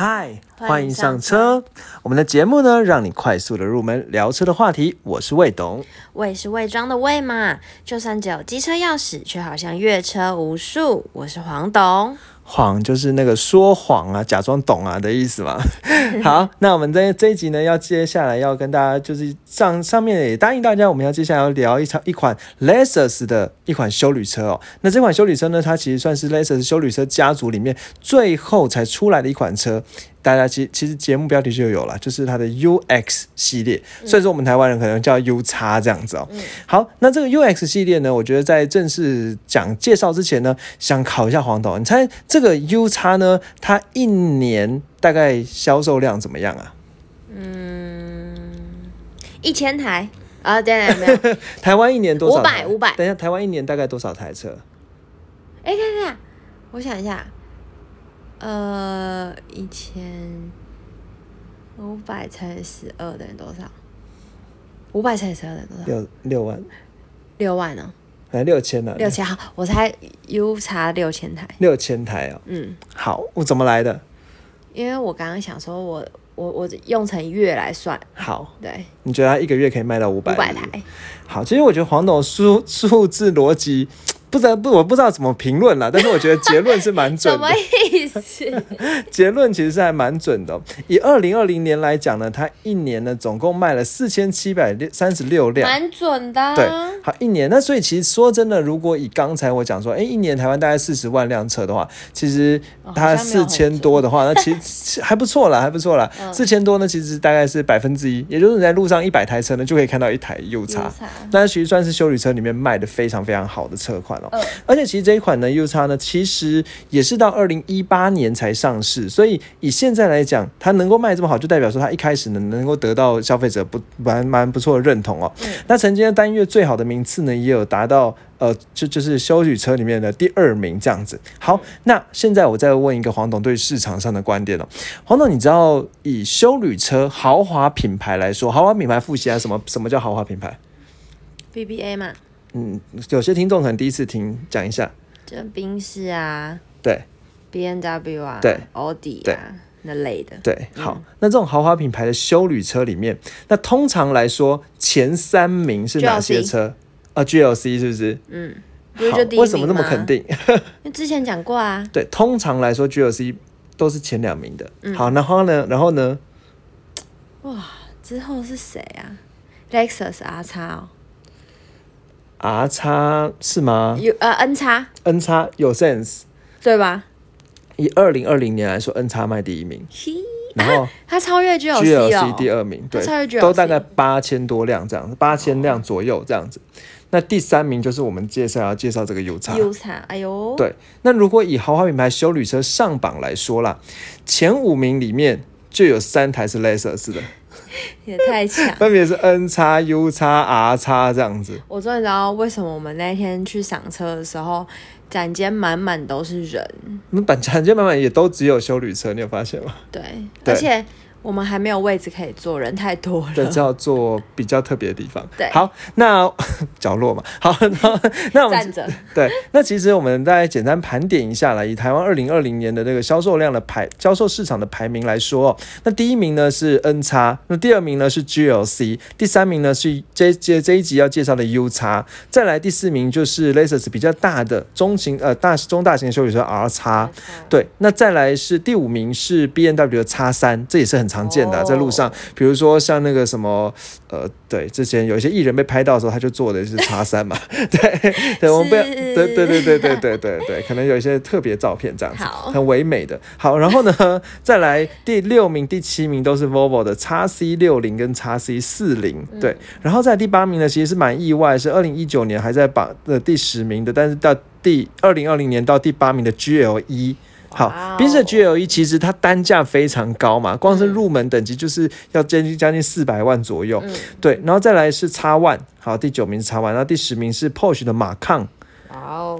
嗨，欢迎上上车。我们的节目呢，让你快速的入门聊车的话题。我是魏董。魏是魏庄的魏嘛，就算只有机车钥匙，却好像阅车无数。我是黄董，谎就是那个说谎啊，假装懂啊的意思嘛。好，那我们这这一集呢，要接下来要跟大家就是上上面也答应大家，我们要接下来要聊一场一款 Lexus 的一款修旅车哦。那这款修旅车呢，它其实算是 Lexus 修旅车家族里面最后才出来的一款车。大家其其实节目标题就有了，就是它的 UX 系列，所以说我们台湾人可能叫 U 叉这样子哦。好，那这个 UX 系列呢，我觉得在正式讲介绍之前呢，想考一下黄董，你猜这个 U 叉呢，它一年大概销售量怎么样啊？嗯，一千台啊，对对没有，台湾一年多少台？500 500等一下，台湾一年大概多少台车？哎，看看，我想一下，呃，一千五百乘以十二等于多少？五百乘以十二等于多少？六六万，六万呢？还六千呢？六千好，我猜 U 差六千台。六千台哦。嗯，好，我怎么来的？因为我刚刚想说我，我我用成月来算，好，对，你觉得它一个月可以卖到五百？五百台。好，其实我觉得黄董数数字逻辑不知道不我不知道怎么评论啦，但是我觉得结论是蛮准什么的，意思？结论其实是还蛮准的哦、以二零二零年来讲呢，它一年呢总共卖了四千七百三十六辆。蛮准的、啊。对，好一年。那所以其实说真的，如果以刚才我讲说，哎，一年台湾大概四十万辆车的话，其实它四千多的话，那其实还不错啦，还不错啦。嗯四千多呢，其实大概是百分之一，也就是你在路上一百台车呢，就可以看到一台 U 叉。那其实算是修理车里面卖的非常非常好的车款哦。嗯而且其实这一款呢 U 叉呢，其实也是到二零一八年才上市，所以以现在来讲，它能够卖这么好，就代表说它一开始呢能够得到消费者不蛮蛮不错的认同哦。那曾经的单月最好的名次呢，也有达到呃，就就是修旅车里面的第二名这样子。好，那现在我再问一个黄董对市场上的观点哦。黄董，你知道以修旅车豪华品牌来说，豪华品牌复习啊，什么什么叫豪华品牌？BBA 嘛，嗯，有些听众可能第一次听，讲一下。就宾士啊、对 B N W 啊、对奥迪对啊那类的。对，好，那这种豪华品牌的修旅车里面，那通常来说前三名是哪些车？啊，GLC 是不是？嗯，不是好就第一名吗为什么那么肯？定？因为之前讲过啊。对，通常来说 GLC 都是前两名的。嗯好，然后呢，然后呢？哇，之后是谁啊？Lexus R 叉哦，R 叉是吗有呃 N 叉？N 叉有 sense。对吧？以二零二零年来说，N 叉卖第一名，然后它超越 GLC 哦。第二名，对都大概八千多辆这样，八千辆左右这样子。那第三名就是我们介绍要介绍这个 U 叉。U 叉，哎呦，对，那如果以豪华品牌修旅车上榜来说啦，前五名里面就有三台是 Lexus 的，也太强。分别是 N 叉、U 叉、R 叉这样子。我终于知道为什么我们那天去赏车的时候，展间满满都是人。我们板产间满满也都只有修旅车，你有发现吗？对，对而且我们还没有位置可以坐，人太多对，了。叫做比较特别的地方。对好，那角落嘛，好，那我们站着，对，那其实我们大概简单盘点一下了，以台湾二零二零年的那个销售量的排销售市场的排名来说，那第一名呢是 N 叉，那第二名呢是 GLC，第三名呢是这这这一集要介绍的 U 叉，再来第四名就是 Lexus 比较大的中型呃大中大型的修理车 R 叉，对，那再来是第五名是 B N W 的叉三，这也是很常见的在路上，比如说像那个什么呃，对，之前有一些艺人被拍到的时候，他就做的是叉三嘛，对，对，我们不要，对对对对对对对对，可能有一些特别照片这样子，很唯美的。好，然后呢，再来第六名、第七名都是 Volvo 的叉 C 六零跟叉 C 四零，对，然后在第八名呢，其实是蛮意外，是二零一九年还在榜的第十名的，但是到第二零二零年到第八名的 GL 一。好宾士 GLE 其实它单价非常高嘛，光是入门等级就是要将近将近四百万左右，嗯，对，然后再来是叉 One，好，第九名是叉 One，然后第十名是 Porsche 的马抗，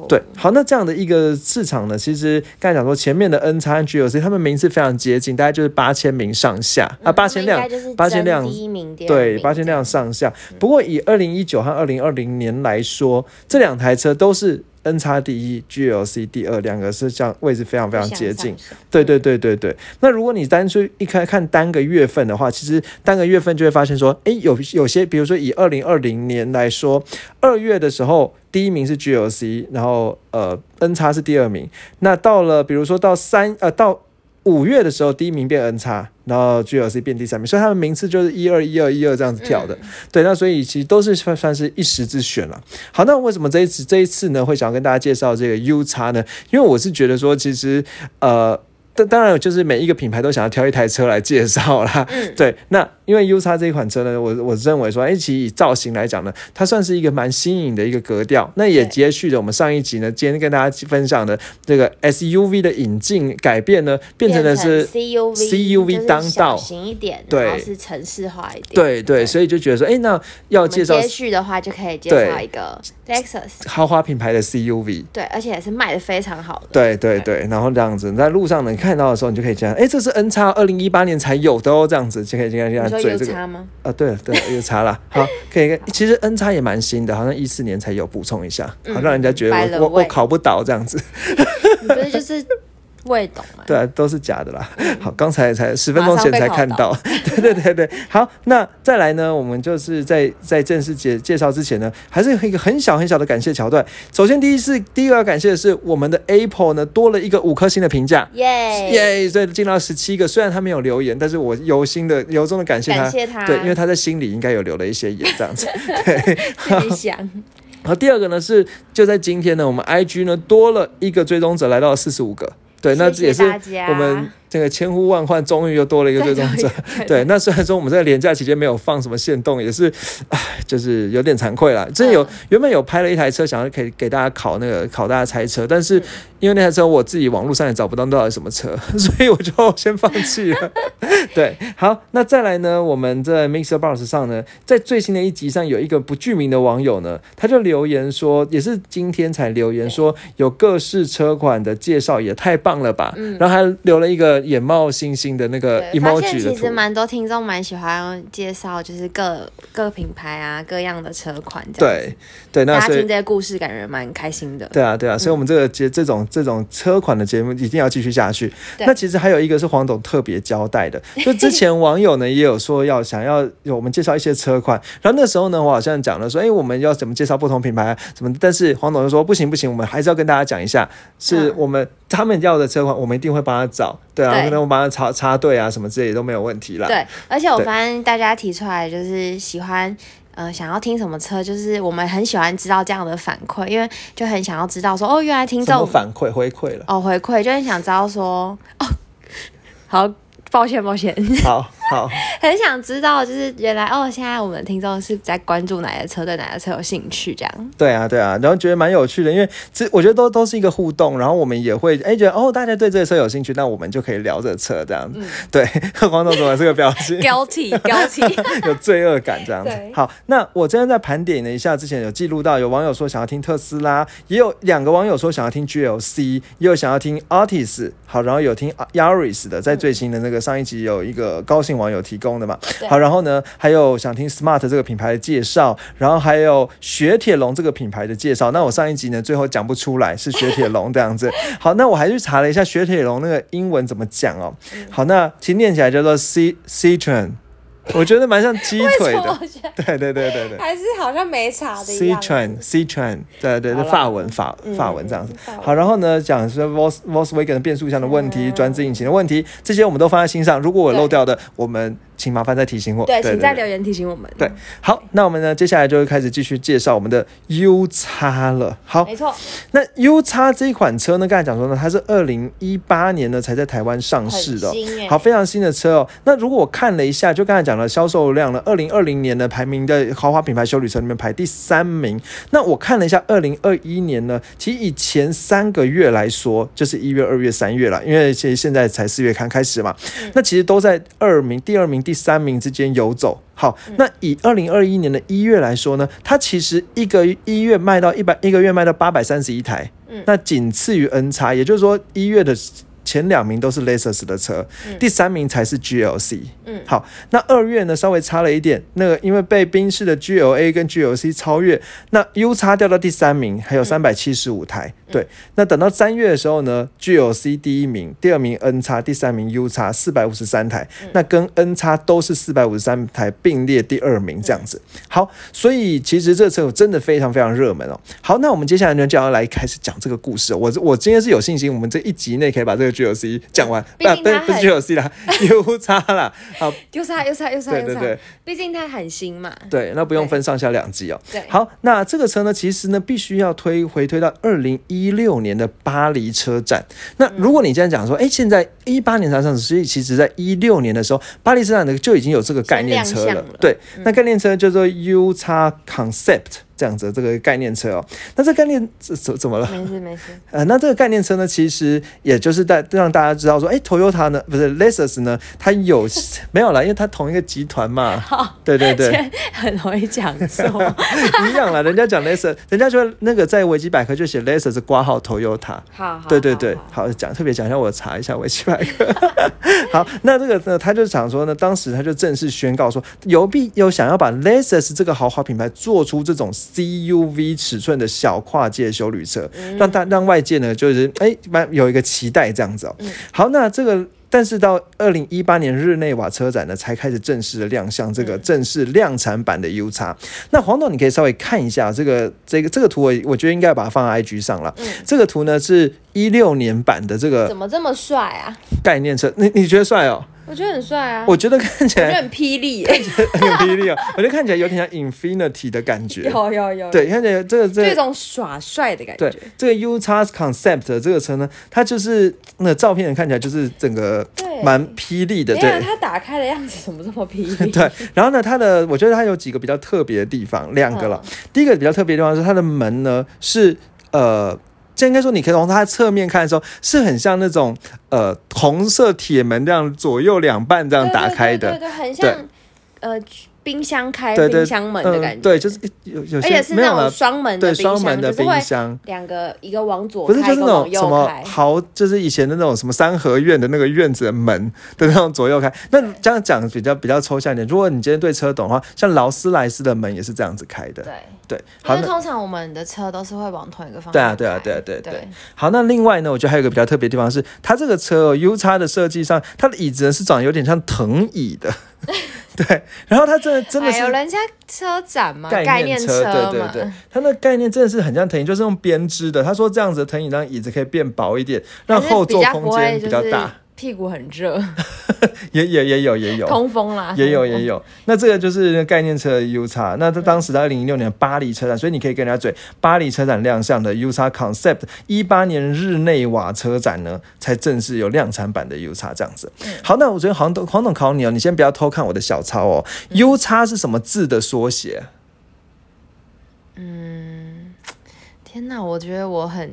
对，好，那这样的一个市场呢，其实刚才讲说前面的 N 叉和 GLC，他们名次非常接近，大概就是八千名上下。啊，八千辆，八千辆第一名，对，八千辆上下。不过以二零一九和二零二零年来说，这两台车都是 N 叉第一，GLC 第二，两个是这样位置非常非常接近。对对对对对。那如果你单去一开看单个月份的话，其实单个月份就会发现说，诶，有有些，比如说以二零二零年来说，二月的时候第一名是 GLC，然后呃 N 叉是第二名。那到了比如说到三呃到五月的时候，第一名变 N 叉，然后 GLC 变第三名，所以他们名次就是一二一二一二这样子跳的。对，那所以其实都是算算是一时之选了。好，那为什么这一次这一次呢，会想要跟大家介绍这个 U 叉呢？因为我是觉得说，其实呃。当当然，就是每一个品牌都想要挑一台车来介绍啦。嗯 对，那因为 U 叉这一款车呢，我我认为说，哎，其实以造型来讲呢，它算是一个蛮新颖的一个格调。那也接续了我们上一集呢，今天跟大家分享的这个 SUV 的引进改变呢，变成的是 CUV CUV 当道小型一点，对是城市化一点。对对，所以就觉得说，哎，那要介绍接续的话就可以介绍一个 Lexus，豪华品牌的 CUV。对，而且也是卖的非常好的。对对对，然后这样子，在路上呢看到的时候，你就可以这样，哎，这是 N 叉二零一八年才有的哦，这样子就可以这样这样追这个。吗？啊，对了对了，有差了。好，可以。其实 N 叉也蛮新的，好像一四年才有，补充一下，好嗯让人家觉得我我我考不倒这样子。你不是就是未懂吗？对啊，都是假的啦。好，刚才才十分钟前才看到。对对对对，好，那再来呢，我们就是在在正式介介绍之前呢，还是有一个很小很小的感谢桥段。首先，第一是第一个要感谢的是我们的 Apple 呢多了一个五颗星的评价。耶耶所以进到十七个，虽然他没有留言，但是我由心的由衷的感谢他，感谢他对，因为他在心里应该有留了一些言，这样子。对，自己想，然后第二个呢是就在今天呢，我们 IG 呢多了一个追踪者，来到了四十五个。对，那谢谢也是我们这个千呼万唤，终于又多了一个追踪者。对，那虽然说我们在廉假期间没有放什么限动，也是，唉，就是有点惭愧啦。之前有、嗯原本有拍了一台车，想要给给大家考那个考大家猜车，但嗯是因为那台车我自己网络上也找不到到底什么车，所以我就先放弃了。对，好，那再来呢，我们在 Mixer Box 上呢，在最新的一集上有一个不具名的网友呢，他就留言说，也是今天才留言说，有各式车款的介绍也太棒了吧，然后还留了一个眼冒星星的那个 emoji 其实。蛮多听众蛮喜欢介绍，就是各各品牌啊、各样的车款这样。对对，那大家听这些故事，感觉蛮开心的。对啊，对啊，所以我们这个节这种这种车款的节目一定要继续下去。那其实还有一个是黄董特别交代的，就之前网友呢也有说要想要我们介绍一些车款，然后那时候呢我好像讲了说，哎，我们要怎么介绍不同品牌啊什么，但是黄董就说不行不行，我们还是要跟大家讲一下，是嗯我们他们要的车款，我们一定会帮他找，对啊，对可能我帮他插插队啊什么之类的都没有问题啦。对，而且我发现大家提出来就是喜欢。呃，想要听什么车，就是我们很喜欢知道这样的反馈，因为就很想要知道说，哦，原来听众反馈回馈了？哦回馈，就很想知道说，哦，好，抱歉抱歉，好 好，很想知道，就是原来哦，现在我们听众是在关注哪些车，对哪些车有兴趣，这样。对啊，对啊，然后觉得蛮有趣的，因为这我觉得都都是一个互动，然后我们也会哎觉得哦，大家对这个车有兴趣，那我们就可以聊这车这样子。对，黄总怎么这个表情？Guilty Guilty，有罪恶感这样子对。好，那我今天在盘点了一下，之前有记录到有网友说想要听特斯拉，也有两个网友说想要听 GLC，也有想要听 Artis，好，然后有听 Yaris 的，在最新的那个上一集有一个高兴网友提供的嘛。好，然后呢，还有想听 Smart 这个品牌的介绍，然后还有雪铁龙这个品牌的介绍。那我上一集呢，最后讲不出来是雪铁龙这样子。好，那我还去查了一下雪铁龙那个英文怎么讲哦。好，那其实念起来叫做 C Citroen，我觉得蛮像鸡腿的。对对对对对。还是好像没查的 C train C train，对对对，法文法嗯法文这样子。好，然后呢，讲说 Vos Volkswagen 的变速箱的问题、转子引擎的问题，这些我们都放在心上。如果我漏掉的，我们请麻烦再提醒我。对，请在留言提醒我们。对，好，那我们呢，接下来就会开始继续介绍我们的 U 叉了。好，没错，那 U 叉这一款车呢，刚才讲说呢，它是二零一八年呢才在台湾上市的好，非常新的车哦。那如果我看了一下，就刚才讲了销售量呢，二零二零年呢排名的豪华品牌修理车里面排第三名。那我看了一下，二零二一年呢，其实以前三个月来说，就是一月、二月、三月了，因为其实现在才四月刚开始嘛，那其实都在二名、第二名、第三名之间游走。好，那以二零二一年的一月来说呢，它其实一个一月卖到一百，一个月卖到八百三十一台，嗯。那仅次于 N 叉，也就是说一月的前两名都是 Lexus 的车，第三名才是 GLC。嗯好，那二月呢稍微差了一点，那个因为被宾士的 GLA 跟 GLC 超越，那 U 叉掉到第三名，还有三百七十五台。对，那等到三月的时候呢，GLC 第一名，第二名 N 叉，第三名 U 叉，四百五十三台，那跟 N 叉都是四百五十三台并列第二名这样子。好，所以其实这车真的非常非常热门哦。好，那我们接下来呢就要来开始讲这个故事、哦。我我今天是有信心，我们这一集内可以把这个 GLC 讲完，毕竟不不是它很 GLC 啦，U 叉啦。好，，U 差 U 差 U 差又差对对对，毕竟它很新嘛。对，那不用分上下两集哦。对好，那这个车呢，其实呢，必须要推回推到二零一六年的巴黎车展。那如果你这样讲说，哎、现在一八年才上市，所以其实在一六年的时候，巴黎车展呢就已经有这个概念车了。对，那概念车叫做 U x Concept 这样子的这个概念车哦。那这概念怎怎怎么了？没事没事，呃，那这个概念车呢，其实也就是在让大家知道说，哎，Toyota 呢，不是 Lexus 呢，它有 没有啦？因为它同一个集团嘛。对对对，很容易讲错。一样啦。人家讲 Lexus，人家就那个在维基百科就写 Lexus 挂号 Toyota。好，好对对对，好好讲特别讲一下，我查一下维基百科。好，那这个呢，他就想说呢，当时他就正式宣告说，有必有想要把 Lexus 这个豪华品牌做出这种 CUV 尺寸的小跨界修旅车，让大让外界呢就是哎蛮有一个期待这样子哦。好，那这个。但是到二零一八年日内瓦车展呢，才开始正式的亮相这个正式量产版的 U 叉。那黄董，你可以稍微看一下这个这个这个图我，我觉得应该把它放在 IG 上了。这个图呢是一六年版的这个怎么这么帅啊？概念车，你你觉得帅哦？我觉得很帅啊，我觉得看起来我觉得很霹雳耶。很霹雳哦，我觉得看起来有点像 Infinity 的感觉。有有有，对，看起来这个这这种耍帅的感对觉。这个 U x Concept 的这个车呢，它就是那照片看起来就是整个对蛮霹雳的，对。它打开的样子怎么这么霹雳？对，然后呢，它的我觉得它有几个比较特别的地方，两个了。第一个比较特别的地方是它的门呢是呃，这应该说你可以从它侧面看的时候，是很像那种呃红色铁门这样左右两半这样打开的，对对对，很像呃冰箱开冰箱门的感觉。嗯对，就是有有而些且是那种双门的对冰箱，双门的冰箱。两个一个往左不是，就是那种什么开。豪，就是以前的那种什么三合院的那个院子的门的那种左右开。那这样讲比较比较抽象一点。如果你今天对车懂的话，像劳斯莱斯的门也是这样子开的。对，对，好，为通常我们的车都是会往同一个方向对啊，对啊，对啊，对啊对对。好，那另外呢，我觉得还有一个比较特别的地方是，它这个车、哦、U 叉的设计上，它的椅子呢是长得有点像藤椅的。对，然后他真的真的是哎呦，人家车展嘛，概概念念车，对对，对，他那概念真的是很像藤椅，就是用编织的。他说这样子的藤椅让椅子可以变薄一点，让后座空间比较大。屁股很热，也也也有也有。通风啦，也有也有，那这个就是概念车的 U 叉，那它当时在二零一六年巴黎车展，所以你可以跟人家嘴，巴黎车展亮相的 U 叉 Concept，一八年日内瓦车展呢才正式有量产版的 U 叉这样子。好，那我觉得黄董黄董考你哦，你先不要偷看我的小抄哦，U 叉是什么字的缩写？嗯天哪，我觉得我很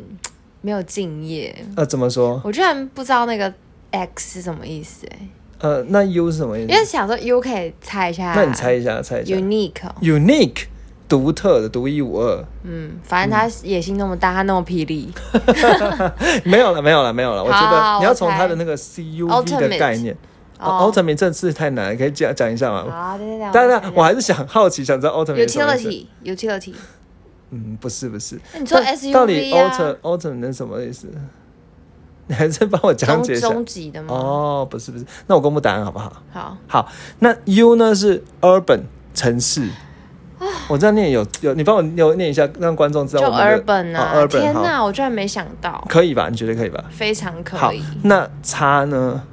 没有敬业，呃，怎么说？我居然不知道那个 X 是什么意思哎，呃，那 U 是什么意思因？为想说 U 可以猜一下，那你猜一下，猜一下。unique，哦 Unique，独特的，独一无二。嗯，反正他野心那么大，他那么霹雳，没有了，没有了，没有了。我觉得你要从他的那个 CUV 的概念。哦 Ultimate 这次太难了，可以讲讲一下吗？好，对对对，当然想，我还是想好奇，想知道是什么意思。utility utility，嗯，不是不是。那你说到到底 SUV 啊 Ultimate Ultimate 是什么意思？你 还是帮我讲解一下。终极的吗？哦，不是不是，那我公布答案好不好？好，好，那 U 呢是 urban 城市。我这样念有有，你帮我念念一下，让观众知道就我们的 urban 啊，哦 urban 天哪，我居然没想到，可以吧？你觉得可以吧？非常可以，，那叉呢？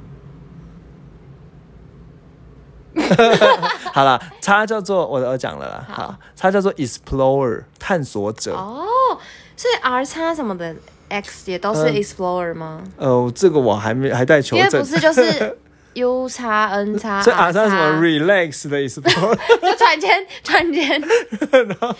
好了，叉叫做我我讲了啦，好好，叉叫做 explorer 探索者。哦，所以 R 叉什么的 X 也都是嗯 Explorer 吗？呃，这个我还没还待求证因为不。是就是 U 叉 N 叉，所以 R 叉叉什么 relax 的 explorer，就突然间突然间然后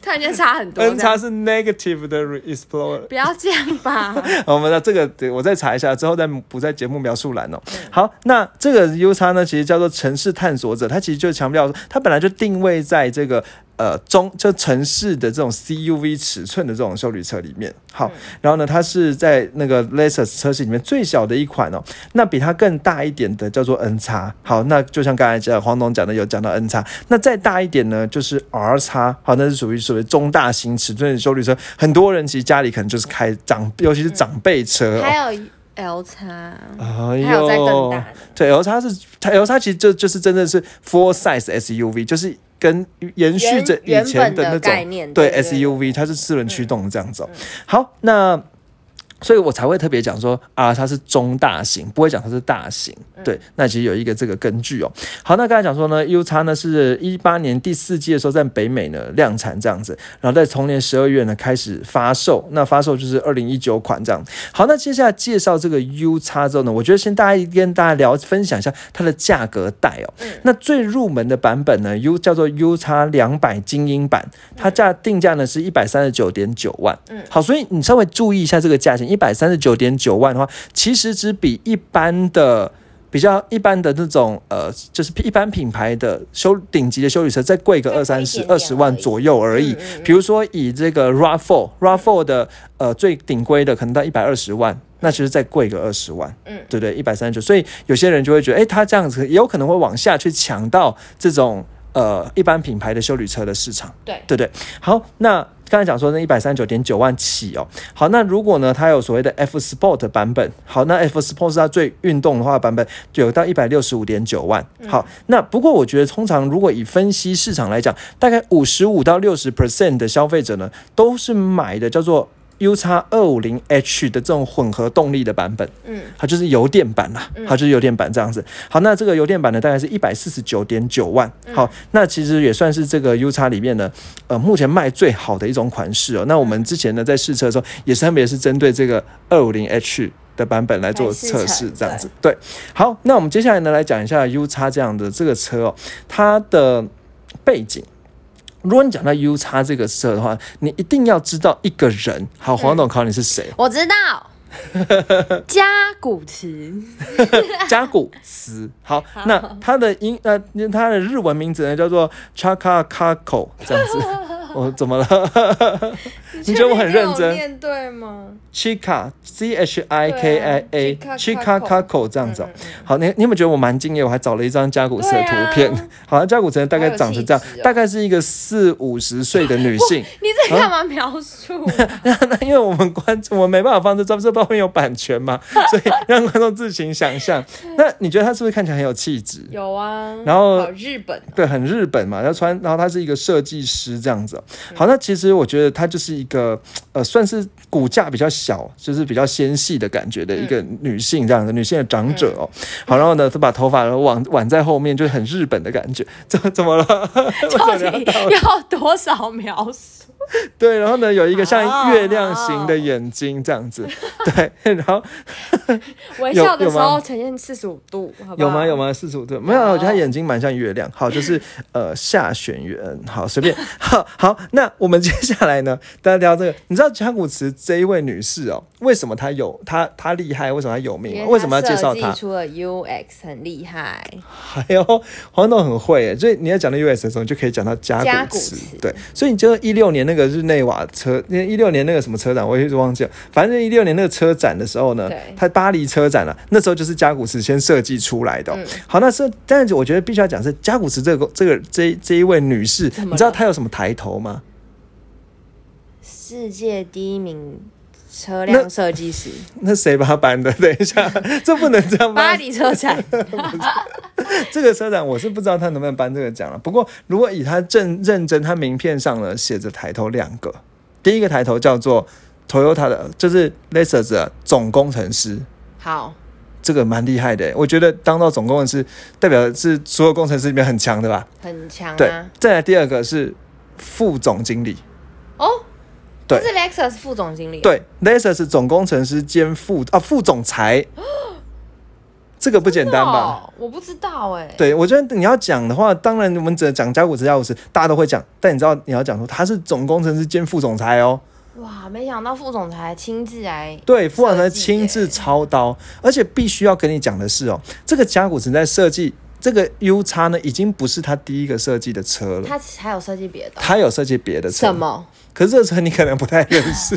突然间差很多 N 这样，叉是 negative 的 explorer。不要这样吧？我们的这个对我再查一下，之后再补在节目描述栏哦。好，那这个 U 叉呢，其实叫做城市探索者，它其实就强调说，它本来就定位在这个呃中就城市的这种 CUV 尺寸的这种修旅车里面。好，然后呢，它是在那个 Lexus 车系里面最小的一款哦。那比它更大一点的叫做 N 叉。好，那就像刚才讲黄总讲的，有讲到 N 叉。那再大一点呢，就是 R 叉。好，那是属于属于中大型尺寸的修旅车。很多人其实家里可能就是开长，尤其是长辈车。还有 L 叉，哎还有再更大。对，L 叉是它 L 叉其实就就是真的是 full size SUV，就是跟延续着以前的那种对 SUV，它是四轮驱动这样子哦。好，那。所以我才会特别讲说啊，它是中大型，不会讲它是大型。对，那其实有一个这个根据哦。好，那刚才讲说呢，U 叉呢是一八年第四季的时候在北美呢量产这样子，然后在同年十二月呢开始发售，那发售就是二零一九款这样。好，那接下来介绍这个 U 叉之后呢，我觉得先大家跟大家聊分享一下它的价格带哦。那最入门的版本呢，U 叫做 U 叉两百精英版，它价定价呢是一百三十九点九万。嗯，好，所以你稍微注意一下这个价钱，一百三十九点九万的话，其实只比一般的。比较一般的那种呃，就是一般品牌的修顶级的修理车，再贵个二三十、二十万左右而已。比如说以这个 RAV4，RAV4 的呃最顶规的可能到一百二十万，那其实再贵个二十万，嗯，对不对？一百三十九，所以有些人就会觉得，哎，他这样子也有可能会往下去抢到这种呃一般品牌的修理车的市场，对对不对？好，那。刚才讲说那一百三十九点九万起哦，好，那如果呢它有所谓的 F Sport 版本，好，那 F Sport 是它最运动的话版本，就有到一百六十五点九万。好，那不过我觉得通常如果以分析市场来讲，大概五十五到六十 percent 的消费者呢，都是买的叫做。U 叉二五零 H 的这种混合动力的版本，嗯，它就是油电版啦，它就是油电版这样子。好，那这个油电版呢，大概是一百四十九点九万。好，那其实也算是这个 U 叉里面呢，呃，目前卖最好的一种款式哦。那我们之前呢在试车的时候，也是特别是针对这个二五零 H 的版本来做测试，这样子。对，好，那我们接下来呢来讲一下 U 叉这样的这个车哦，它的背景。如果你讲到 U 叉这个色的话，你一定要知道一个人。好，黄董考你是谁？我知道，加古词，加古茨。好，那他的英呃，他的日文名字呢叫做 Chaka Kako，这样子。我 怎么了？你觉得我很认真？念对吗？Chika C H I K I A Chika Kako 这样子。好，你你有没有觉得我蛮敬业？我还找了一张加古茨的图片。好像加古茨大概长成这样，大概是一个四五十岁的女性。你在干嘛描述？那那因为我们观众我没办法放这照，这照片有版权嘛，所以让观众自行想象。那你觉得她是不是看起来很有气质？有啊。然后日本对，很日本嘛。要穿，然后她是一个设计师这样子。好，那其实我觉得她就是一个呃，算是骨架比较小，就是比较纤细的感觉的一个女性这样的女性的长者哦。好，然后呢，她把头发挽挽在后面，就很日本的感觉。怎怎么了？到底要多少描述？对，然后呢，有一个像月亮形的眼睛这样子，对，然后 微笑的时候呈现四十五度，有吗？有吗？四十五度没有？我觉得他眼睛蛮像月亮。好，就是呃下弦月，好随便。好，好，那我们接下来呢，大家聊这个。你知道甲骨词这一位女士哦，为什么她有她她厉害？为什么她有名吗？为什么要介绍她？出了 UX 很厉害，还有黄董很会诶，所以你要讲到 UX 的时候，你就可以讲到甲骨词。对，所以你就一六年那个。那个日内瓦车，那一六年那个什么车展，我一直忘记了。反正一六年那个车展的时候呢，它巴黎车展了，那时候就是加古斯先设计出来的。好，那是，但是我觉得必须要讲是加古斯这个这个这这一位女士，你知道她有什么抬头吗？世界第一名。车辆设计师，那谁把他搬的？等一下，这不能这样。巴黎车展，这个车展我是不知道他能不能颁这个奖了。不过，如果以他正认真，他名片上呢写着抬头两个，第一个抬头叫做 Toyota 的，就是 Lexus 的总工程师。好，这个蛮厉害的，我觉得当到总工程师，代表是所有工程师里面很强的吧？很强。对，再来第二个是副总经理。哦。对，是 Lexus 副总经理。对，Lexus 总工程师兼副啊副总裁，这个不简单吧？我不知道哎。对，我觉得你要讲的话，当然我们只讲加古驰、加古驰，大家都会讲。但你知道你要讲说他是总工程师兼副总裁哦。哇，没想到副总裁亲自来。对，副总裁亲自操刀，而且必须要跟你讲的是哦，这个加古驰在设计。这个 U 叉呢，已经不是他第一个设计的车了，他还有设计别的哦、他有设计别的车。什？么？可是这车你可能不太认识，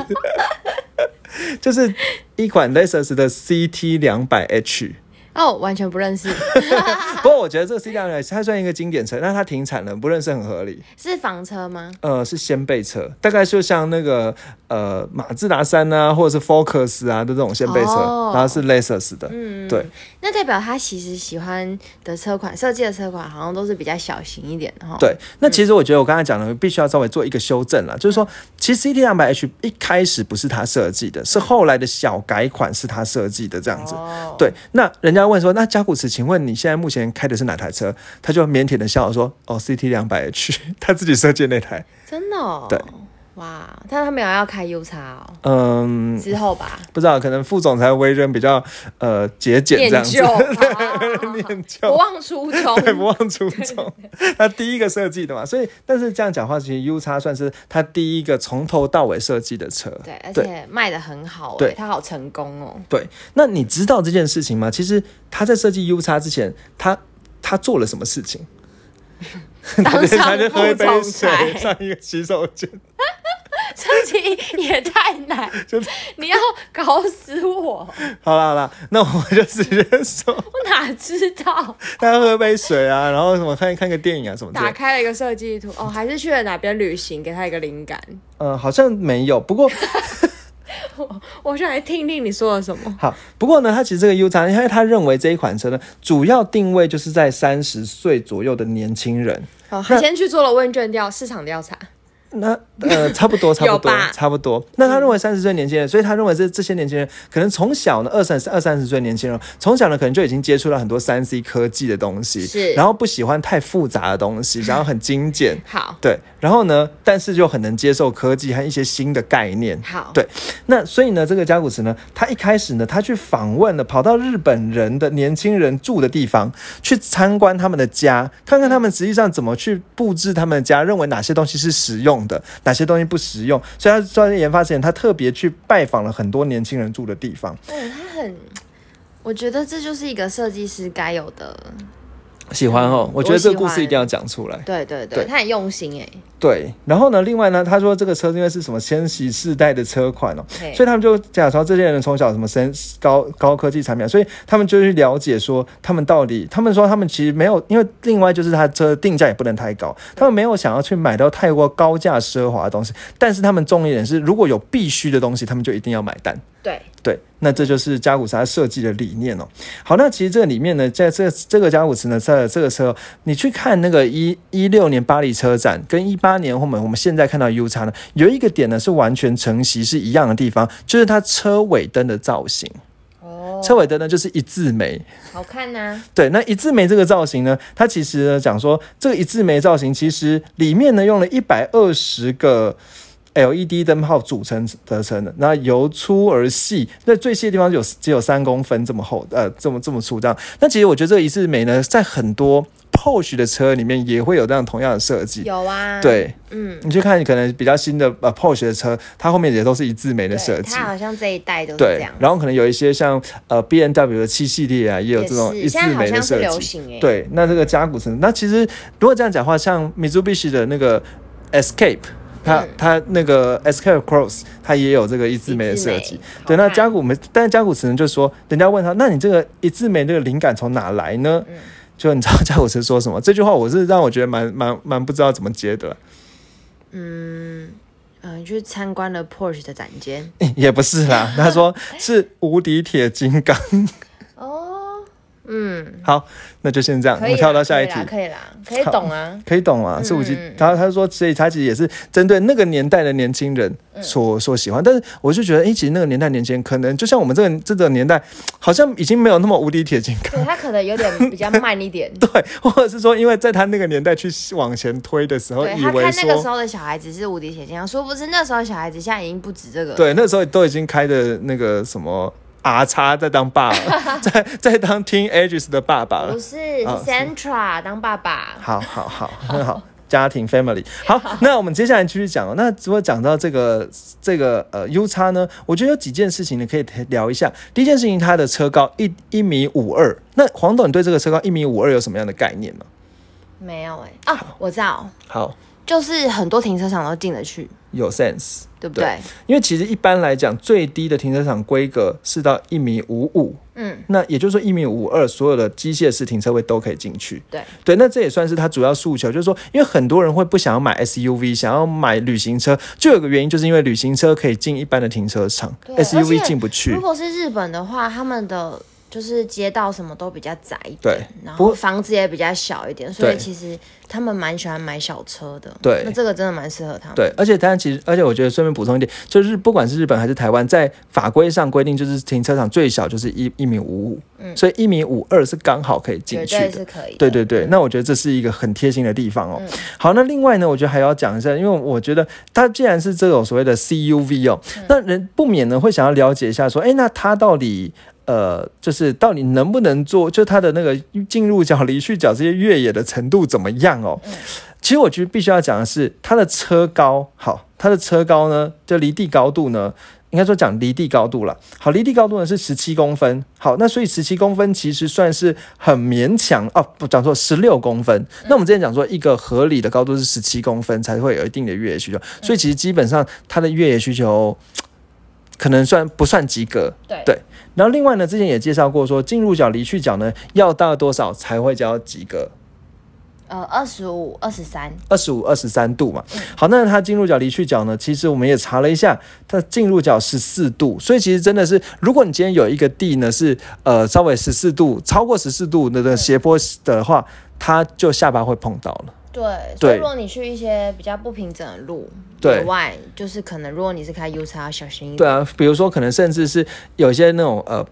就是一款 Lexus 的 CT 两百 H。哦，完全不认识，不过我觉得这个百它算一个经典车，但它停产了，不认识很合理。是房车吗？呃，是掀背车，大概就像那个呃马自达三啊，或者是 Focus 啊的这种掀背车，哦然后是 Lexus 的。嗯，对。那代表他其实喜欢的车款设计的车款好像都是比较小型一点的哈。，对，那其实我觉得我刚才讲的必须要稍微做一个修正啦，就是说，其实 CT 两百 H 一开始不是他设计的，是后来的小改款是他设计的这样子。哦，对，那人家问说，那加古驰，请问你现在目前开的是哪台车？他就腼腆的笑说，哦，CT 两百 H，他自己设计那台。真的哦。对。哇，但他没有要开 U 叉哦，嗯，之后吧，不知道，可能副总裁为人比较呃节俭这样子，念旧，不忘初衷。对，不忘初衷。他第一个设计的嘛，所以但是这样讲话，其实 U 叉算是他第一个从头到尾设计的车。对，而且卖的很好对哎，他好成功哦。对，那你知道这件事情吗？其实他在设计 U 叉之前，他他做了什么事情？当上他就喝一杯副总水，裁，上一个洗手间。设计也太难，你要搞死我！好啦好啦，那我就直接说，我哪知道？他喝杯水啊，然后什么看看个电影啊什么的打。开了一个设计图，哦，还是去了哪边旅行，给他一个灵感。嗯，好像没有，不过我想来听听你说了什么。好，不过呢，他其实这个 U 叉，因为他认为这一款车呢，主要定位就是在三十岁左右的年轻人。哦，他先去做了问卷调市场调查，那呃，差不多，差不多，差不多。那他认为三十岁年轻人，所以他认为这这些年轻人可能从小呢，二三二三十岁年轻人，从小呢可能就已经接触了很多三 C 科技的东西，是。然后不喜欢太复杂的东西，然后很精简，好，对，然后呢，但是就很能接受科技和一些新的概念。好，对那所以呢，这个加古驰呢，他一开始呢，他去访问了，跑到日本人的年轻人住的地方，去参观他们的家，看看他们实际上怎么去布置他们的家，认为哪些东西是实用哪些东西不实用。所以他专业研发之前，他特别去拜访了很多年轻人住的地方。对，他很，我觉得这就是一个设计师该有的，喜欢哦，我觉得这个故事一定要讲出来。对对对，他很用心哎，对，然后呢，另外呢，他说这个车因为是什么千禧世代的车款哦，所以他们就假说这些人从小什么生高高科技产品啊，所以他们就去了解说他们到底，他们说他们其实没有，因为另外就是他车定价也不能太高，他们没有想要去买到太过高价奢华的东西，但是他们重一点是，如果有必须的东西，他们就一定要买单。对，对，那这就是加古驰它设计的理念哦。好，那其实这个里面呢，在这这个加古驰呢，在这个车，你去看那个一一六年巴黎车展跟一八年后面我们现在看到 U 叉呢，有一个点呢是完全承袭是一样的地方，就是它车尾灯的造型。哦，车尾灯呢就是一字眉，好看呐，对，那一字眉这个造型呢，它其实呢讲说这个一字眉造型其实里面呢用了一百二十个。LED 灯泡组成得成的，那由粗而细，那最细的地方有只有三公分这么厚，呃，这么这么粗这样。那其实我觉得这个一字眉呢，在很多 Porsche 的车里面也会有这样同样的设计。有啊，，对，嗯，你去看可能比较新的呃 Porsche 的车，它后面也都是一字眉的对设计。它好像这一代都是这样，，然后可能有一些像呃 B N W 的七系列啊，也有也这种一字眉的设计。流行哎，对，那这个加古驰，那其实如果这样讲话，像 Mitsubishi 的那个 Escape。它嗯它那个 Escape Cross，它也有这个一字眉的设计。对，那加古们，但是加古只能就说，人家问他，那你这个一字眉这个灵感从哪来呢？嗯就你知道加古是说什么？这句话我是让我觉得蛮蛮蛮不知道怎么接的，嗯。嗯，去参观了 Porsche 的展间 也不是啦。他说是无敌铁金刚。哦，嗯，好，那就先这样，我们跳到下一题可。以啦，可以懂啊，可以懂啊，是五 G 嗯。他他说，所以他其实也是针对那个年代的年轻人嗯所所喜欢。但是我就觉得，哎、其实那个年代年轻人可能就像我们这个这个年代，好像已经没有那么无敌铁金刚。对他可能有点比较 慢一点。对，或者是说，因为在他那个年代去往前推的时候，以为他看那个时，候的小孩子是无敌铁金刚，殊不知那时候小孩子现在已经不止这个。，对，那时候都已经开的那个什么 R 叉在当爸了，在在当 Teen Ages 的爸爸了不。是是啊是 Centra 当爸爸。好好好，很 好。家庭 family。好，那我们接下来继续讲哦。那如果讲到这个这个呃 U 叉呢，我觉得有几件事情你可以聊一下。第一件事情，它的车高一一米五二。那黄董，你对这个车高一米五二有什么样的概念吗？没有哎、啊，我知道，好，就是很多停车场都进得去，有 sense。对不对？因为其实一般来讲，最低的停车场规格是到一米五五，嗯，那也就是说一米五二，所有的机械式停车位都可以进去。对对，那这也算是它主要诉求，就是说，因为很多人会不想要买 SUV，想要买旅行车，就有个原因，就是因为旅行车可以进一般的停车场，SUV 进不去如。果是日本的话，他们的就是街道什么都比较窄一点，对然后房子也比较小一点，所以其实他们蛮喜欢买小车的。对那这个真的蛮适合他们。对，而且当然其实，而且我觉得顺便补充一点，就是不管是日本还是台湾，在法规上规定，就是停车场最小就是一一米五五、所以一米五二是刚好可以进去的。对是可以的。对对对，那我觉得这是一个很贴心的地方哦。嗯好，那另外呢，我觉得还要讲一下，因为我觉得它既然是这种所谓的 CUV 哦，嗯那人不免呢会想要了解一下，说，哎，那它到底呃，就是到底能不能做，就它的那个进入角、离去角这些越野的程度怎么样哦？嗯其实我觉得必须要讲的是，它的车高，好，它的车高呢，就离地高度呢，应该说讲离地高度了。好，离地高度呢是十七公分。好，那所以十七公分其实算是很勉强哦，不讲错，十六公分。那我们之前讲说，一个合理的高度是十七公分才会有一定的越野需求，所以其实基本上它的越野需求可能算不算及格？对对。然后另外呢，之前也介绍过说，进入角、离去角呢要到多少才会叫及格？呃，二十五、二十三，二十五、二十三度嘛。好，那它进入角、离去角呢？其实我们也查了一下，它进入角十四度，所以其实真的是，如果你今天有一个地呢是呃稍微十四度，超过十四度的的斜坡的话，它就下巴会碰到了。对，所以如果你去一些比较不平整的路，对。以外，就是可能如果你是开 U 叉，要小心一点。对啊，比如说可能甚至是有些那种呃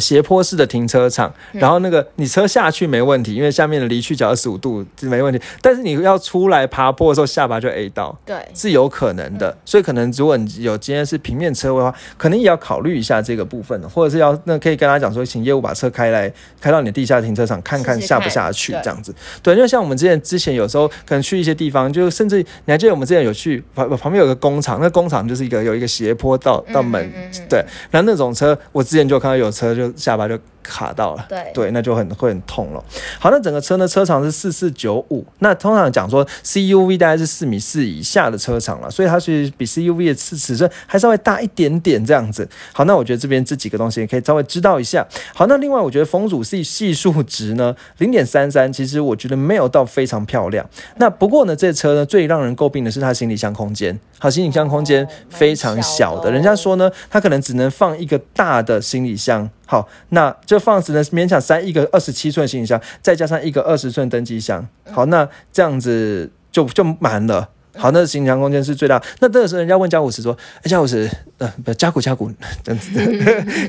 斜坡式的停车场，然后那个你车下去没问题，因为下面的离去角二十五度是没问题，但是你要出来爬坡的时候，下巴就 A 到。对。是有可能的，所以可能如果你有今天是平面车位的话，可能也要考虑一下这个部分的，或者是要那可以跟他讲说，请业务把车开来，开到你的地下停车场看看下不下去这样子。对，因为像我们之前之前有时候可能去一些地方，就甚至你还记得我们之前有去旁旁边有个工厂，那工厂就是一个有一个斜坡到到门，对，然后那种车我之前就看到有车就下巴就卡到了。对对，那就很会很痛了。好，那整个车呢，车长是四四九五。那通常讲说 CUV 大概是四米四以下的车长了，所以它其实比 CUV 的尺尺寸还稍微大一点点这样子。好，那我觉得这边这几个东西也可以稍微知道一下。好，那另外我觉得风阻系系数值呢，零点三三，其实我觉得没有到非常漂亮。那不过呢，这车呢最让人诟病的是它行李箱空间。好，行李箱空间哦非常小的，人家说呢，它可能只能放一个大的行李箱。好，那就放只能勉强塞一个二十七寸行李箱，再加上一个二十寸登机箱。好，那这样子就就满了。好，那行李箱空间是最大。那这个时候，人家问加古驰说：“哎，加古驰，呃，不，加古加古，这样子。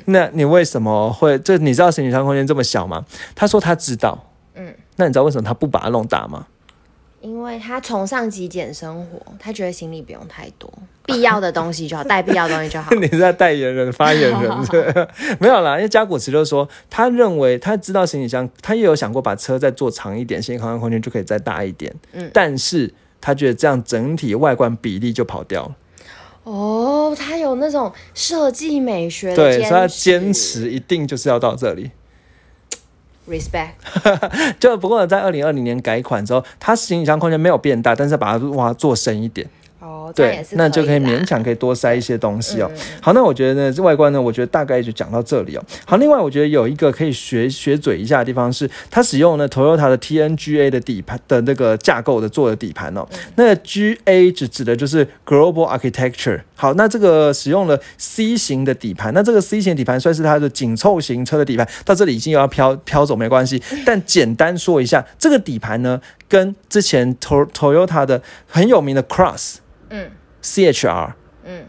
那你为什么会？这你知道行李箱空间这么小吗？”他说他知道。嗯，那你知道为什么他不把它弄大吗？因为他崇尚极简生活，他觉得行李不用太多，必要的东西就好，带必要的东西就好。你是在代言人、发言人没有啦，因为加古池就说，他认为他知道行李箱，他也有想过把车再做长一点，行李空间空间就可以再大一点。嗯但是他觉得这样整体外观比例就跑掉了。哦，他有那种设计美学的对，所以他坚持一定就是要到这里。respect。就不过在二零二零年改款之后，它行李箱空间没有变大，但是把它哇做深一点。哦，对那就可以勉强可以多塞一些东西哦。嗯好，那我觉得呢，这外观呢，我觉得大概就讲到这里哦。好，另外我觉得有一个可以学学嘴一下的地方是，它使用呢 Toyota 的 TNGA 的底盘的那个架构的做的底盘哦。那个 GA 指指的就是 Global Architecture。好，那这个使用了 C 型的底盘，那这个 C 型底盘算是它的紧凑型车的底盘，到这里已经又要飘飘走没关系，但简单说一下，这个底盘呢，跟之前 To Toyota 的很有名的 Cross 嗯 CHR。嗯，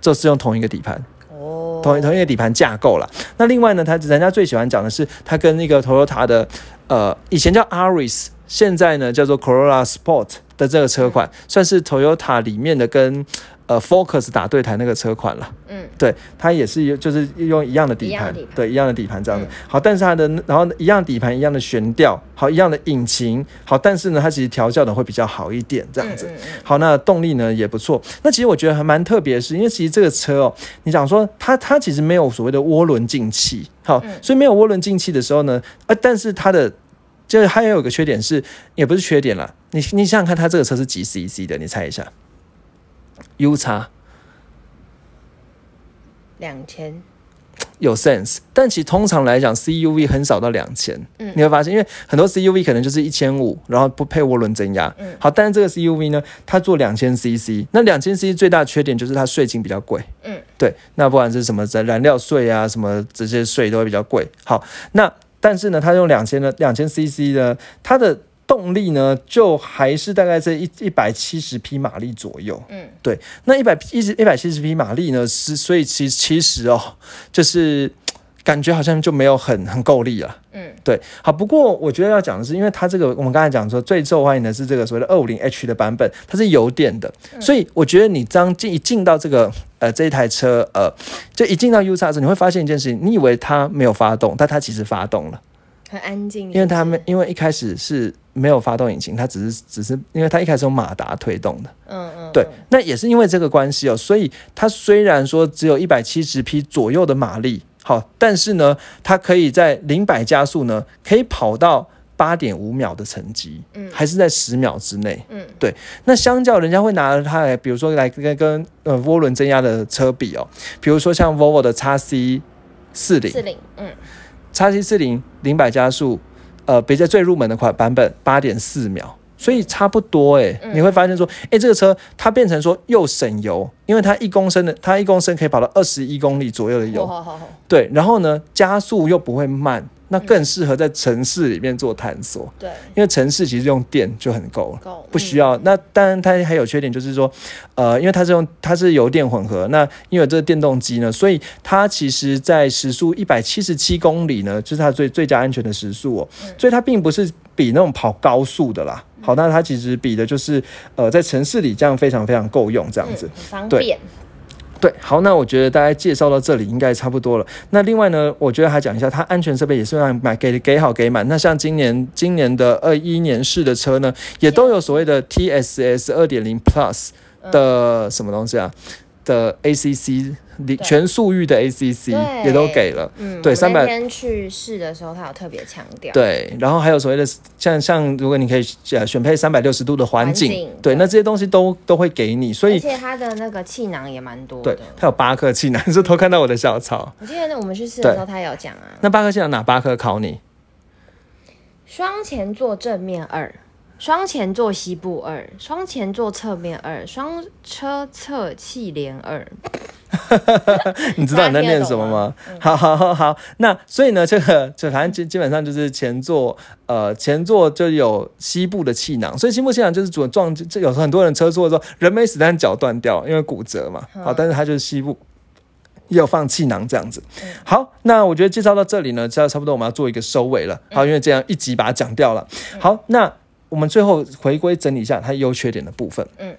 就是用同一个底盘，哦，同同一个底盘架构啦。那另外呢，他人家最喜欢讲的是他跟那个 Toyota 的呃以前叫 Aris，现在呢叫做 Corolla Sport 的这个车款，算是 Toyota 里面的跟呃 Focus 打对台那个车款了。嗯，对，它也是有就是用一样的底盘对，一样的底盘这样子。嗯好，但是它的然后一样底盘，一样的悬吊，好，一样的引擎，好，但是呢，它其实调教的会比较好一点，这样子。嗯嗯好，那动力呢也不错。那其实我觉得还蛮特别的是，因为其实这个车哦，你想说它它其实没有所谓的涡轮进气，好，嗯所以没有涡轮进气的时候呢，呃，但是它的就是它也有个缺点是，也不是缺点啦。你你想想看，它这个车是几 CC 的？你猜一下？U 叉两千，有 sense，但其实通常来讲，CUV 很少到两千、嗯你会发现，因为很多 CUV 可能就是一千五，然后不配涡轮增压。嗯好，但是这个 CUV 呢，它做两千 CC，那两千 CC 最大的缺点就是它税金比较贵。嗯，对，那不管是什么燃料税啊，什么这些税都会比较贵。好，那但是呢，它用两千的两千 CC 呢，它的动力呢，就还是大概在一一百七十匹马力左右。嗯，对，那一百一十一百七十匹马力呢，是所以其其实哦，就是感觉好像就没有很很够力了。嗯，对，好，不过我觉得要讲的是，因为它这个我们刚才讲说最受欢迎的是这个所谓的二五零 H 的版本，它是油电的，所以我觉得你当进一进到这个呃这一台车呃，就一进到 U 叉的时候，你会发现一件事情，你以为它没有发动，但它其实发动了。很安静，因为他们因为一开始是没有发动引擎，它只是只是因为它一开始用马达推动的，嗯嗯，对，那也是因为这个关系哦，所以它虽然说只有一百七十匹左右的马力，好，但是呢，它可以在零百加速呢，可以跑到八点五秒的成绩，嗯。还是在十秒之内。嗯，对，那相较人家会拿它来，比如说来跟跟呃涡轮增压的车比哦，比如说像 Volvo 的 x C 四零四零，嗯 x C 四零零百加速，呃，比较最入门的款版本八点四秒，所以差不多诶、嗯。你会发现说，诶，这个车它变成说又省油，因为它一公升的它一公升可以跑到二十一公里左右的油，对，然后呢加速又不会慢，那更适合在城市里面做探索，对，因为城市其实用电就很够了。够不需要。那当然，它还有缺点，就是说，呃，因为它是用它是油电混合，那因为这个电动机呢，所以它其实在时速一百七十七公里呢，就是它最最佳安全的时速哦。所以它并不是比那种跑高速的啦。好，那它其实比的就是呃，在城市里这样非常非常够用这样子。嗯很方对便，对，好，那我觉得大家介绍到这里应该差不多了。那另外呢，我觉得还讲一下，它安全设备也是让买给给好给满。那像今年今年的二一年式的车呢，也都有所谓的 TSS 二点零 Plus 的什么东西啊？的 ACC 里全速域的 ACC 也都给了。嗯，对我那300天去试的时候，他有特别强调，对，然后还有所谓的像像，如果你可以呃选配三百六十度的环境，境对，对那这些东西都都会给你，所以而且它的那个气囊也蛮多对的。它有八颗气囊，是偷看到我的小草。我记得我们去试的时候，他有讲啊，那八颗气囊哪八颗考你？双前座正面二，双前座膝部二，双前座侧面二，双车侧气帘二。你知道你在念什么吗？好好好好，那所以呢，这个就反正基基本上就是前座，呃，前座就有膝部的气囊，所以膝部气囊就是主撞，这有很多人车祸的时候人没死，但脚断掉，因为骨折嘛。好，但是它就是膝部。也有放气囊这样子，好，那我觉得介绍到这里呢，这差不多我们要做一个收尾了。好，因为这样一集把它讲掉了。好，那我们最后回归整理一下它优缺点的部分。嗯，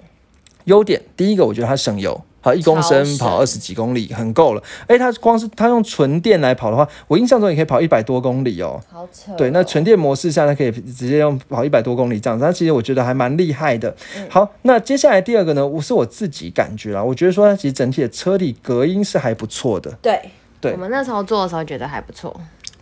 优点第一个，我觉得它省油。好，一公升跑二十几公里，很够了。哎，它光是它用纯电来跑的话，我印象中也可以跑一百多公里哦。好扯哦、对，那纯电模式下，它可以直接用跑一百多公里这样子。那其实我觉得还蛮厉害的。嗯好，那接下来第二个呢，我是我自己感觉啦，我觉得说它其实整体的车体隔音是还不错的。对对我们那时候做的时候觉得还不错。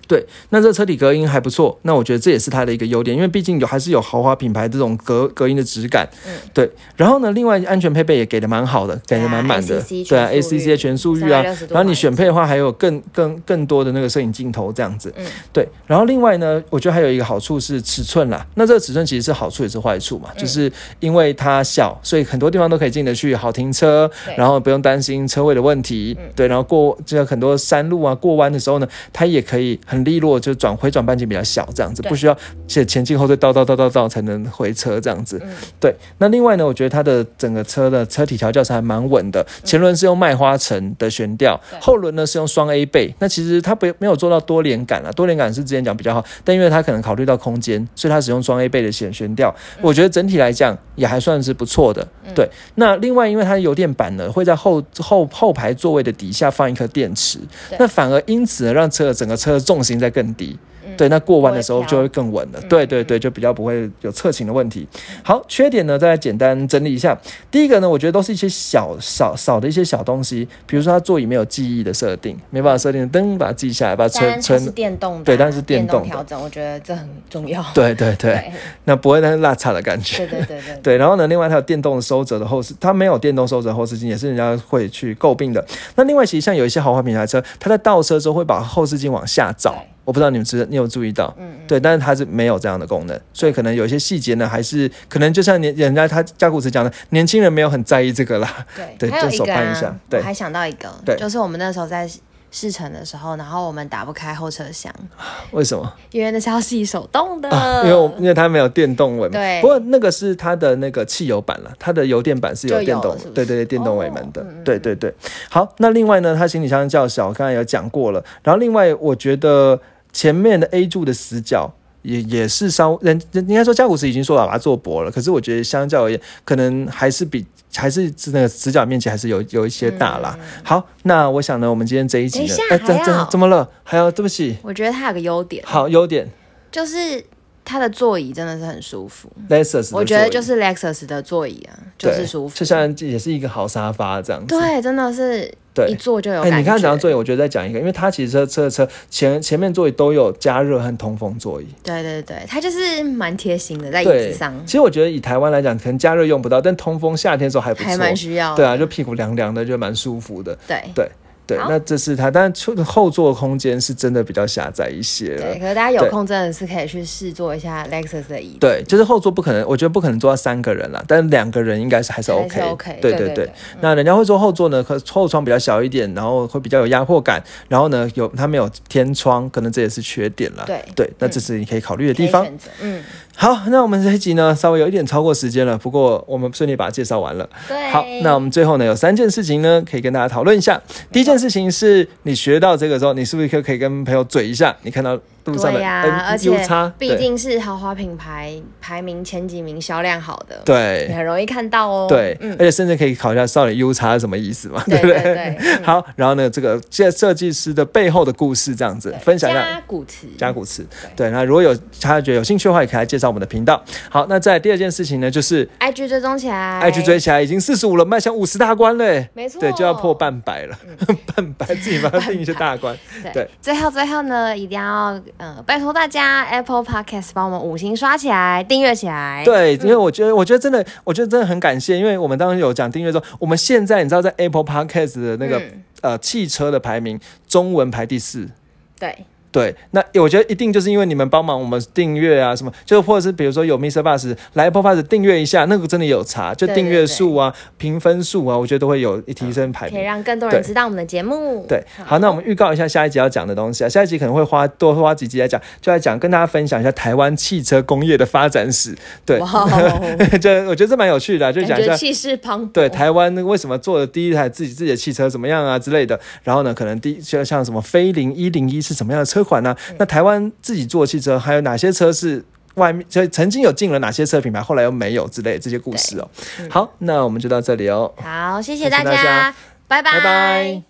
对，那这车体隔音还不错，那我觉得这也是它的一个优点，因为毕竟有还是有豪华品牌这种隔隔音的质感。嗯，对。然后呢，另外安全配备也给的蛮好的，给的蛮满的。对啊，ACC 全速域啊，然后你选配的话还有更更更多的那个摄影镜头这样子。嗯，对。然后另外呢，我觉得还有一个好处是尺寸啦。那这个尺寸其实是好处也是坏处嗯嘛，就是因为它小，所以很多地方都可以进得去，好停车，然后不用担心车位的问题。嗯对，然后过这个很多山路啊，过弯的时候呢，它也可以很很利落，就转回转半径比较小，这样子不需要且前进后退倒倒倒倒倒才能回车这样子。嗯对，那另外呢，我觉得它的整个车的车体调教是还蛮稳的，前轮是用麦花臣的悬吊，对后轮呢是用双 A 背。那其实它不没有做到多连杆啊，多连杆是之前讲比较好，但因为它可能考虑到空间，所以它使用双 A 背的悬悬吊，我觉得整体来讲也还算是不错的。对，那另外因为它的油电板呢会在后后后排座位的底下放一颗电池，那反而因此呢让车的整个车的重心在更低。对，那过弯的时候就会更稳了。对对对，就比较不会有侧倾的问题。好，缺点呢，再来简单整理一下。第一个呢，我觉得都是一些小少少的一些小东西，比如说它座椅没有记忆的设定，没办法设定灯把它记下来，把车车但它是电动的啊，对但是电动调整，我觉得这很重要。对对对，那不会那落差的感觉。对对对对对，然后呢，另外它有电动收折的后视，它没有电动收折后视镜，也是人家会去诟病的。那另外，其实像有一些豪华品牌车，它在倒车之后会把后视镜往下照对，我不知道你们知你有注意到，嗯嗯，对，但是它是没有这样的功能，所以可能有一些细节呢，还是可能就像年人家他加古驰讲的，年轻人没有很在意这个啦。对 对就手扳一下啊，对还想到一个对，就是我们那时候在试乘的时候，然后我们打不开后车厢，为什么？因为那是要系手动的，啊，因为我因为它没有电动尾门，对。不过那个是它的那个汽油版了，它的油电版是有电动对对对，电动尾哦门的，对对对。好，那另外呢，它行李箱较小，刚才有讲过了。然后另外，我觉得前面的 A 柱的死角。也也是稍人人应该说，加古斯已经说了把它做薄了，可是我觉得相较而言，可能还是比还是那个死角面积还是有有一些大啦。好，那我想呢，我们今天这一集呢哎，怎怎怎么了？还有对不起，我觉得它有个优点，好优点就是它的座椅真的是很舒服。，Lexus，我觉得就是 Lexus 的座椅啊，就是舒服，就像也是一个好沙发这样子。对，真的是对一坐就有哎、感觉。你刚才讲到座椅，我觉得再讲一个，因为它其实车车车前前面座椅都有加热和通风座椅。对对对，它就是蛮贴心的，在椅子上，其实我觉得以台湾来讲，可能加热用不到，但通风夏天的时候还不错。还蛮需要。对啊，就屁股凉凉的，就蛮舒服的。对对对，那这是它，但是后座空间是真的比较狭窄一些了对，。可是大家有空真的是可以去试坐一下 Lexus 的椅子。对，就是后座不可能，我觉得不可能坐到三个人啦，但两个人应该是还是 OK。是 OK，对对对那人家会说后座呢，可后窗比较小一点，然后会比较有压迫感，然后呢有它没有天窗，可能这也是缺点啦。对对，那这是你可以考虑的地方。嗯，好，那我们这一集呢稍微有一点超过时间了，不过我们顺利把它介绍完了。对。好，那我们最后呢有三件事情呢可以跟大家讨论一下。第一件事情是你学到这个之后，你是不是可可以跟朋友嘴一下？你看到路上的对呀、哎而且毕竟是豪华品牌，排名前几名，销量好的，你对很容易看到哦。对，嗯。而，且甚至可以考一下少女 U 叉是什么意思嘛，对不对？对好，然后呢，这个这设计师的背后的故事这样子分享一下。加古词，加古词，对，那如果有他觉得有兴趣的话，也可以来介绍我们的频道。好，那在第二件事情呢，就是 IG 追踪起来。IG 追起来已经四十五了，迈向五十大关嘞，没错。对，就要破半百了，半百自己把它定一些大关。对，对。最后最后呢，一定要呃拜托大家 Apple Podcast 帮我们五星刷起来，订阅起来。对，因为我觉得，我觉得真的，我觉得真的很感谢，因为我们当时有讲订阅之后，我们现在你知道，在 Apple Podcast 的那个、嗯呃汽车的排名，中文排第四。对对，那我觉得一定就是因为你们帮忙我们订阅啊，什么，就或者是比如说有 Mr. Bus 来 Apple Bus 订阅一下，那个真的有差，就订阅数啊、评分数啊，我觉得都会有提升排名。可以让更多人知道我们的节目。对，好，那我们预告一下下一集要讲的东西啊，下一集可能会花多花几集来讲，就来讲跟大家分享一下台湾汽车工业的发展史。对，哇哦，就我觉得这蛮有趣的啊、就讲一下。气势磅礴。对台湾为什么做的第一台自己自己的汽车怎么样啊之类的，然后呢，可能第就像什么飞凌一零一是什么样的车款呢、嗯那台湾自己做的汽车还有哪些车是外面所以曾经有进了哪些车品牌，后来又没有之类这些故事哦。好，那我们就到这里哦，好，谢谢大大家拜拜。拜拜。